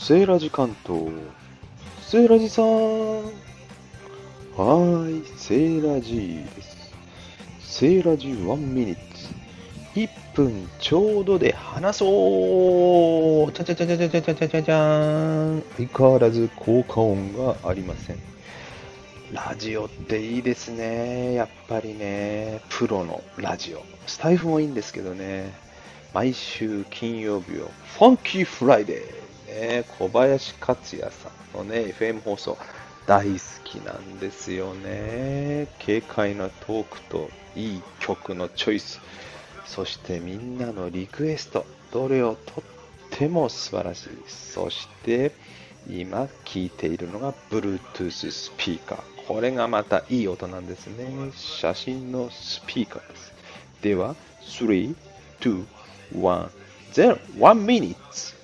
セーラジ関東。セーラジさん。はーい、セーラジです。セーラジ1ミニッツ。1分ちょうどで話そうちゃちゃちゃちゃちゃちゃちゃちゃちゃちゃーん。相変わらず効果音がありません。ラジオっていいですね。やっぱりね。プロのラジオ。スタイフもいいんですけどね。毎週金曜日を Funky Friday、ね、小林克也さんのね、FM 放送大好きなんですよね。軽快なトークといい曲のチョイス、そしてみんなのリクエスト、どれをとっても素晴らしい。そして今聴いているのが Bluetooth スピーカー。これがまたいい音なんですね。写真のスピーカーです。では、3、2、1、0、1 minute